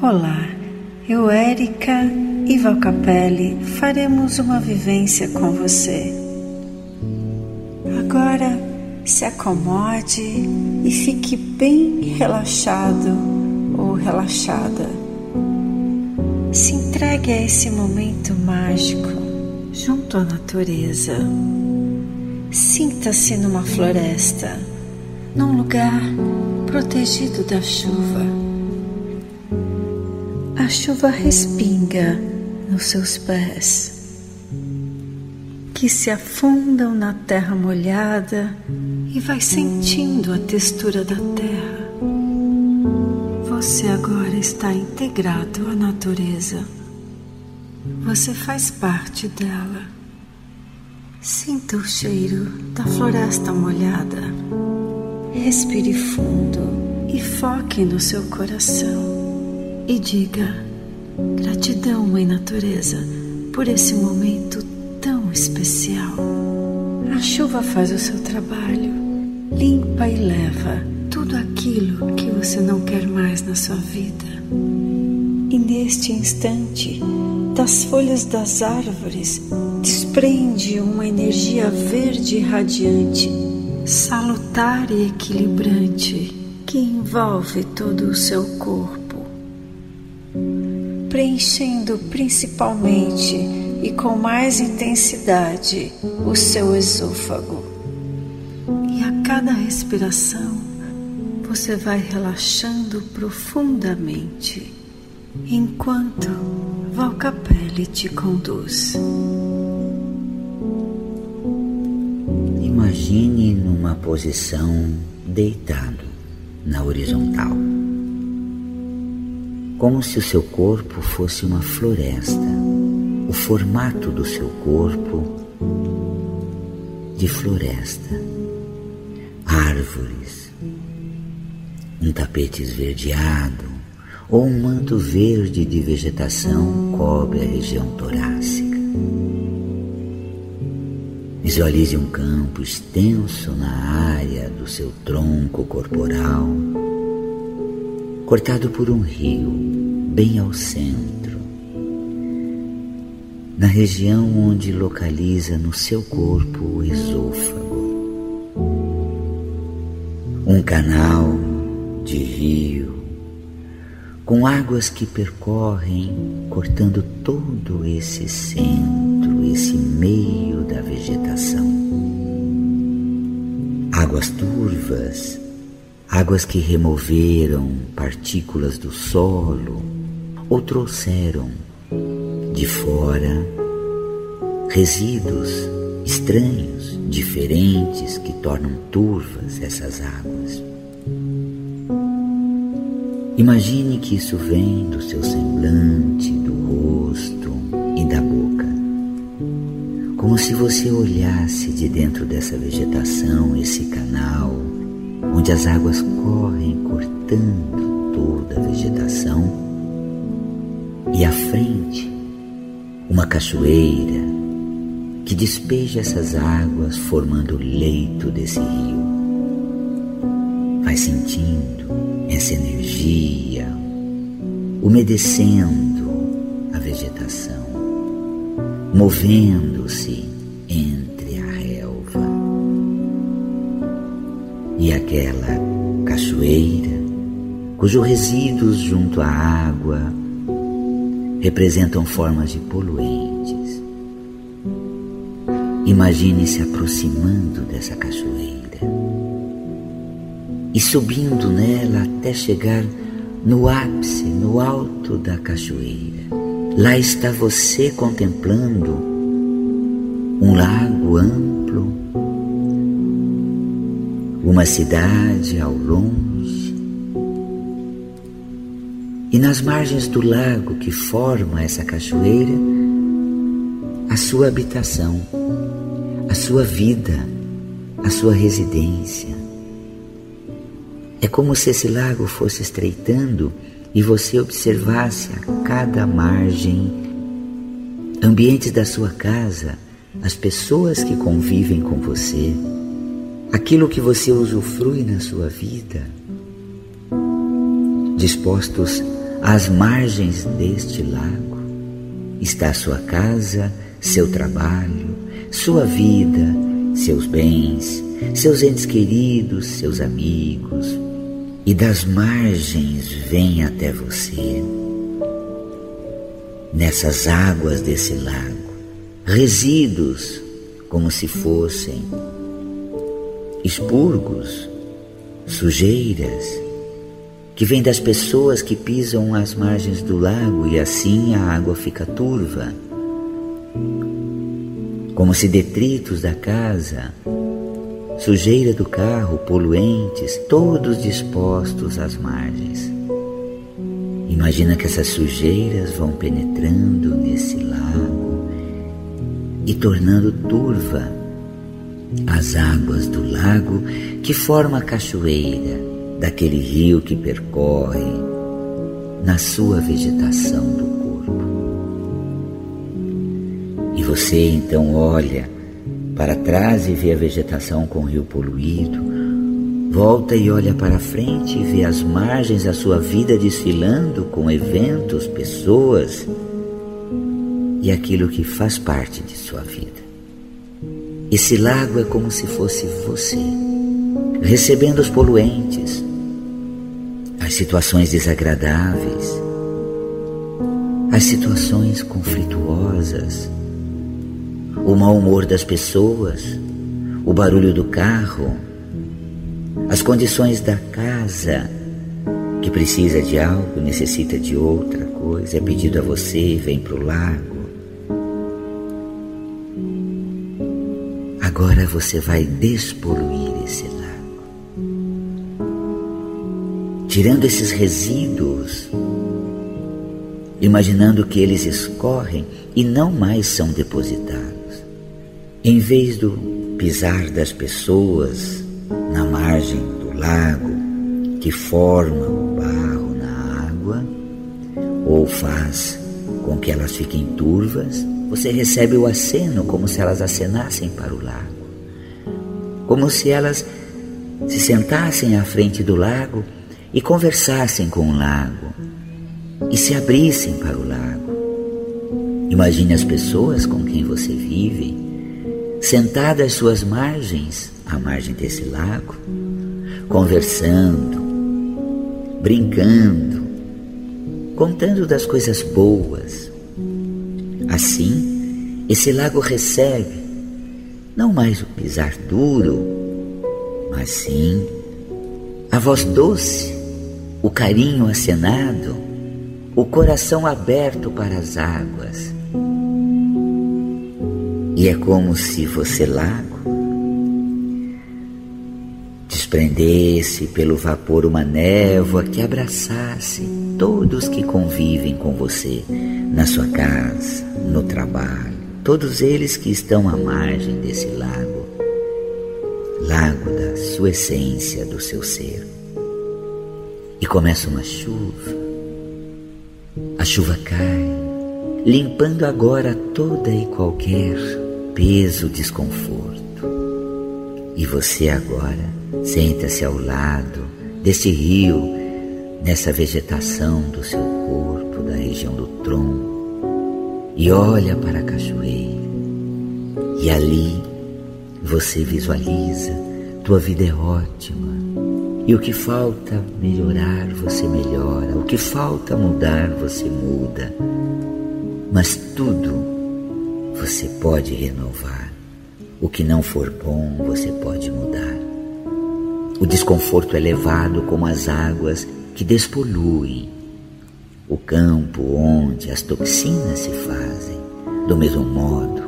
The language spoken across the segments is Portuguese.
Olá, eu, Érica e Valcapelli, faremos uma vivência com você. Agora se acomode e fique bem relaxado ou relaxada. Se entregue a esse momento mágico junto à natureza. Sinta-se numa floresta, num lugar protegido da chuva chuva respinga nos seus pés, que se afundam na terra molhada e vai sentindo a textura da terra. Você agora está integrado à natureza. Você faz parte dela. Sinta o cheiro da floresta molhada. Respire fundo e foque no seu coração e diga: gratidão, Mãe Natureza, por esse momento tão especial. A chuva faz o seu trabalho, limpa e leva tudo aquilo que você não quer mais na sua vida. E neste instante, das folhas das árvores desprende uma energia verde radiante, salutar e equilibrante que envolve todo o seu corpo preenchendo principalmente e com mais intensidade o seu esôfago. E a cada respiração você vai relaxando profundamente enquanto Valcapelli te conduz. Imagine numa posição deitado na horizontal como se o seu corpo fosse uma floresta, o formato do seu corpo de floresta, árvores, um tapete esverdeado. Ou um manto verde de vegetação cobre a região torácica. Visualize um campo extenso na área do seu tronco corporal cortado por um rio bem ao centro, na região onde localiza no seu corpo o esôfago. Um canal de rio com águas que percorrem, cortando todo esse centro, esse meio da vegetação. Águas turvas águas que removeram partículas do solo ou trouxeram de fora resíduos estranhos, diferentes, que tornam turvas essas águas. Imagine que isso vem do seu semblante, do rosto e da boca. Como se você olhasse de dentro dessa vegetação, esse canal, onde as águas correm cortando toda a vegetação, e à frente uma cachoeira que despeja essas águas formando o leito desse rio. Vai sentindo essa energia umedecendo a vegetação, movendo-se e aquela cachoeira, cujos resíduos junto à água representam formas de poluentes. Imagine se aproximando dessa cachoeira e subindo nela até chegar no ápice, no alto da cachoeira. Lá está você contemplando um lago amplo uma cidade ao longe. E nas margens do lago que forma essa cachoeira, a sua habitação, a sua vida, a sua residência. É como se esse lago fosse estreitando e você observasse a cada margem ambientes da sua casa, as pessoas que convivem com você aquilo que você usufrui na sua vida, dispostos às margens deste lago, está sua casa, seu trabalho, sua vida, seus bens, seus entes queridos, seus amigos, e das margens vem até você. Nessas águas desse lago, resíduos como se fossem expurgos, sujeiras, que vêm das pessoas que pisam as margens do lago e assim a água fica turva, como se detritos da casa, sujeira do carro, poluentes, todos dispostos às margens. Imagina que essas sujeiras vão penetrando nesse lago e tornando turva as águas do lago que forma a cachoeira daquele rio que percorre na sua vegetação do corpo. E você então olha para trás e vê a vegetação com o rio poluído, volta e olha para frente e vê as margens da sua vida desfilando com eventos, pessoas e aquilo que faz parte de sua vida. Esse lago é como se fosse você, recebendo os poluentes, as situações desagradáveis, as situações conflituosas, o mau humor das pessoas, o barulho do carro, as condições da casa que precisa de algo, necessita de outra coisa, é pedido a você, vem para o lago. Agora você vai despoluir esse lago, tirando esses resíduos, imaginando que eles escorrem e não mais são depositados. Em vez do pisar das pessoas na margem do lago, que forma o barro na água, ou faz com que elas fiquem turvas, você recebe o aceno como se elas acenassem para o lago. Como se elas se sentassem à frente do lago e conversassem com o lago e se abrissem para o lago. Imagine as pessoas com quem você vive, sentadas às suas margens, à margem desse lago, conversando, brincando, contando das coisas boas, Assim, esse lago recebe não mais o pisar duro, mas sim a voz doce, o carinho acenado, o coração aberto para as águas. E é como se você, lago, desprendesse pelo vapor uma névoa que abraçasse todos que convivem com você na sua casa, no trabalho, todos eles que estão à margem desse lago, lago da sua essência, do seu ser. E começa uma chuva, a chuva cai, limpando agora toda e qualquer peso, desconforto. E você agora senta-se ao lado desse rio, nessa vegetação do seu corpo, da região do tronco, e olha para a cachoeira. E ali você visualiza, tua vida é ótima. E o que falta melhorar, você melhora. O que falta mudar, você muda. Mas tudo você pode renovar. O que não for bom, você pode mudar. O desconforto é levado como as águas que despoluem o campo onde as toxinas se fazem. Do mesmo modo,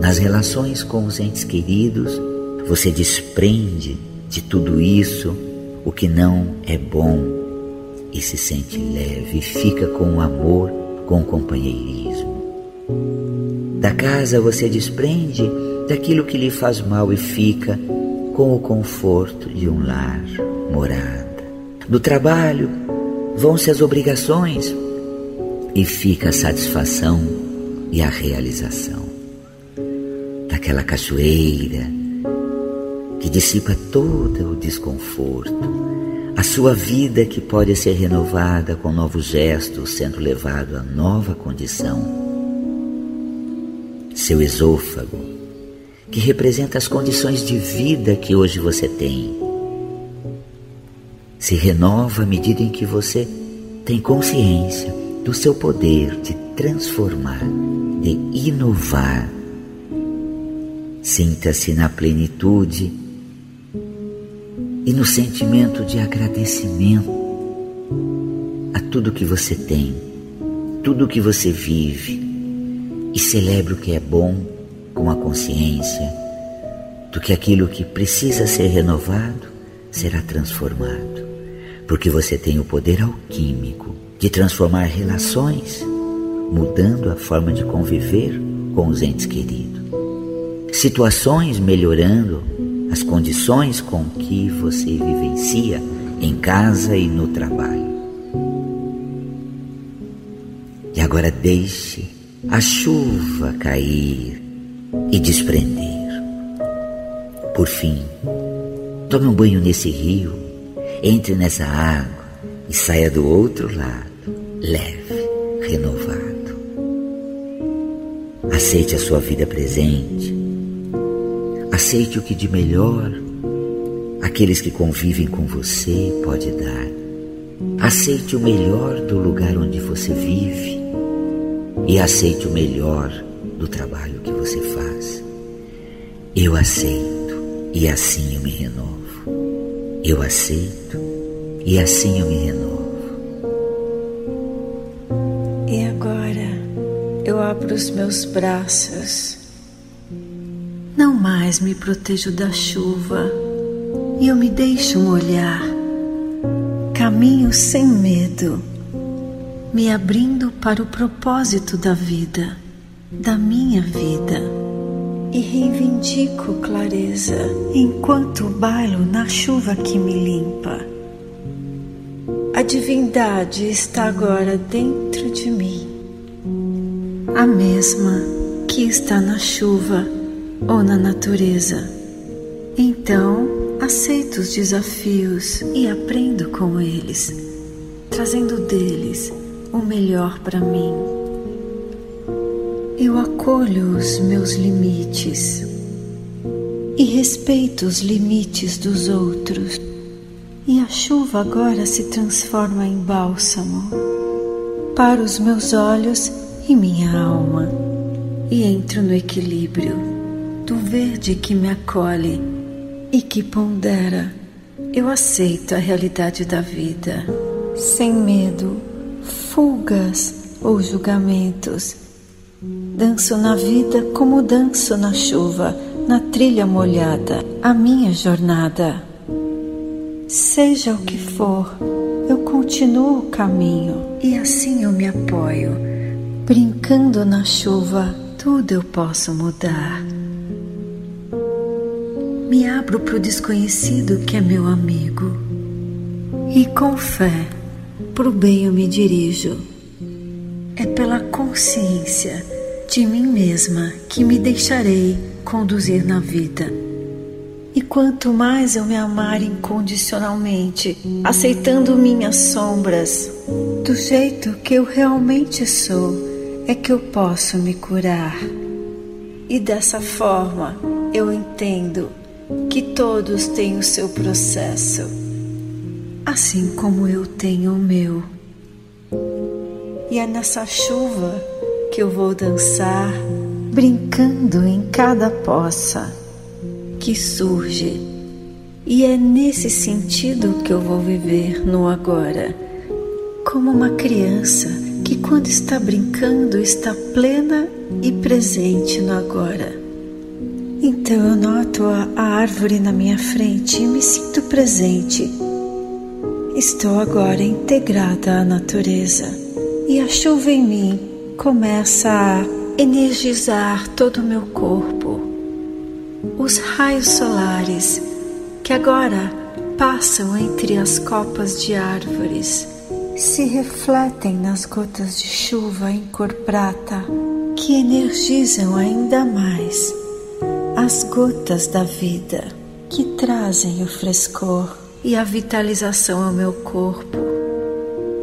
nas relações com os entes queridos, você desprende de tudo isso o que não é bom e se sente leve, fica com o amor, com o companheirismo. Da casa você desprende daquilo que lhe faz mal e fica com o conforto de um lar, morada. Do trabalho vão-se as obrigações e fica a satisfação e a realização. Daquela cachoeira que dissipa todo o desconforto, A sua vida que pode ser renovada com novos gestos, sendo levado a nova condição. Seu esôfago, que representa as condições de vida que hoje você tem, se renova à medida em que você tem consciência do seu poder de transformar, de inovar. Sinta-se na plenitude e no sentimento de agradecimento a tudo que você tem, tudo que você vive e celebre o que é bom com a consciência do que aquilo que precisa ser renovado será transformado, porque você tem o poder alquímico de transformar relações, mudando a forma de conviver com os entes queridos, situações melhorando as condições com que você vivencia em casa e no trabalho. E agora deixe a chuva cair e desprender. Por fim, tome um banho nesse rio, entre nessa água e saia do outro lado, leve, renovado. Aceite a sua vida presente Aceite o que de melhor aqueles que convivem com você pode dar. Aceite o melhor do lugar onde você vive e aceite o melhor do trabalho que você faz. Eu aceito e assim eu me renovo. Eu aceito e assim eu me renovo. E agora eu abro os meus braços não mais me protejo da chuva e eu me deixo molhar. Caminho sem medo, me abrindo para o propósito da vida, da minha vida. E reivindico clareza enquanto bailo na chuva que me limpa. A divindade está agora dentro de mim, a mesma que está na chuva ou na natureza. Então, aceito os desafios e aprendo com eles, trazendo deles o melhor para mim. Eu acolho os meus limites e respeito os limites dos outros. E a chuva agora se transforma em bálsamo para os meus olhos e minha alma, e entro no equilíbrio do verde que me acolhe e que pondera, eu aceito a realidade da vida, sem medo, fugas ou julgamentos. Danço na vida como danço na chuva, na trilha molhada, a minha jornada. Seja o que for, eu continuo o caminho e assim eu me apoio. Brincando na chuva, tudo eu posso mudar me abro para o desconhecido que é meu amigo. E com fé, para o bem eu me dirijo. É pela consciência de mim mesma que me deixarei conduzir na vida. E quanto mais eu me amar incondicionalmente, aceitando minhas sombras, do jeito que eu realmente sou, é que eu posso me curar. E dessa forma eu entendo que todos têm o seu processo, assim como eu tenho o meu. E é nessa chuva que eu vou dançar, brincando em cada poça que surge. E é nesse sentido que eu vou viver no agora, como uma criança que, quando está brincando, está plena e presente no agora. Então eu noto a, a árvore na minha frente e me sinto presente. Estou agora integrada à natureza e a chuva em mim começa a energizar todo o meu corpo. Os raios solares que agora passam entre as copas de árvores se refletem nas gotas de chuva em cor prata que energizam ainda mais as gotas da vida que trazem o frescor e a vitalização ao meu corpo,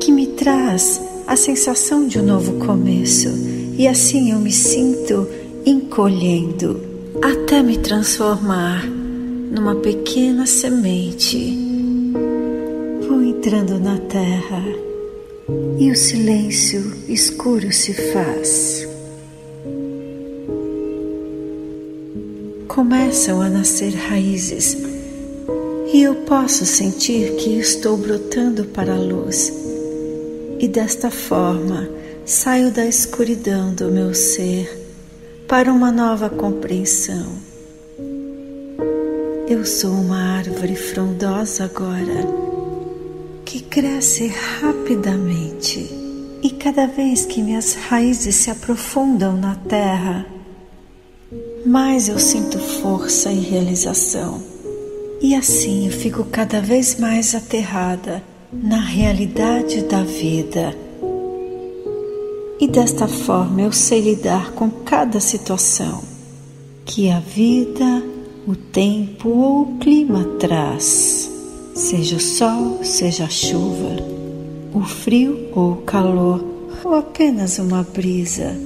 que me traz a sensação de um novo começo, e assim eu me sinto encolhendo até me transformar numa pequena semente. Vou entrando na terra e o silêncio escuro se faz. Começam a nascer raízes e eu posso sentir que estou brotando para a luz, e desta forma saio da escuridão do meu ser para uma nova compreensão. Eu sou uma árvore frondosa agora que cresce rapidamente e cada vez que minhas raízes se aprofundam na terra, mais eu sinto força e realização. E assim eu fico cada vez mais aterrada na realidade da vida. E desta forma eu sei lidar com cada situação que a vida, o tempo ou o clima traz, seja o sol, seja a chuva, o frio ou o calor, ou apenas uma brisa.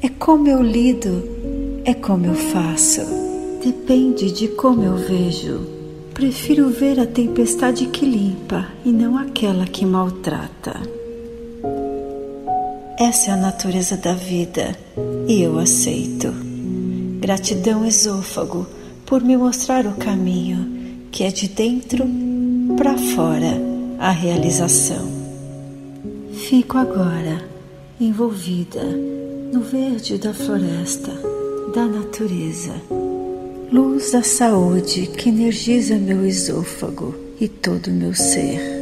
É como eu lido, é como eu faço, depende de como eu vejo. Prefiro ver a tempestade que limpa e não aquela que maltrata. Essa é a natureza da vida e eu aceito. Gratidão, esôfago, por me mostrar o caminho que é de dentro para fora a realização. Fico agora envolvida no verde da floresta, da natureza luz da saúde que energiza meu esôfago e todo o meu ser.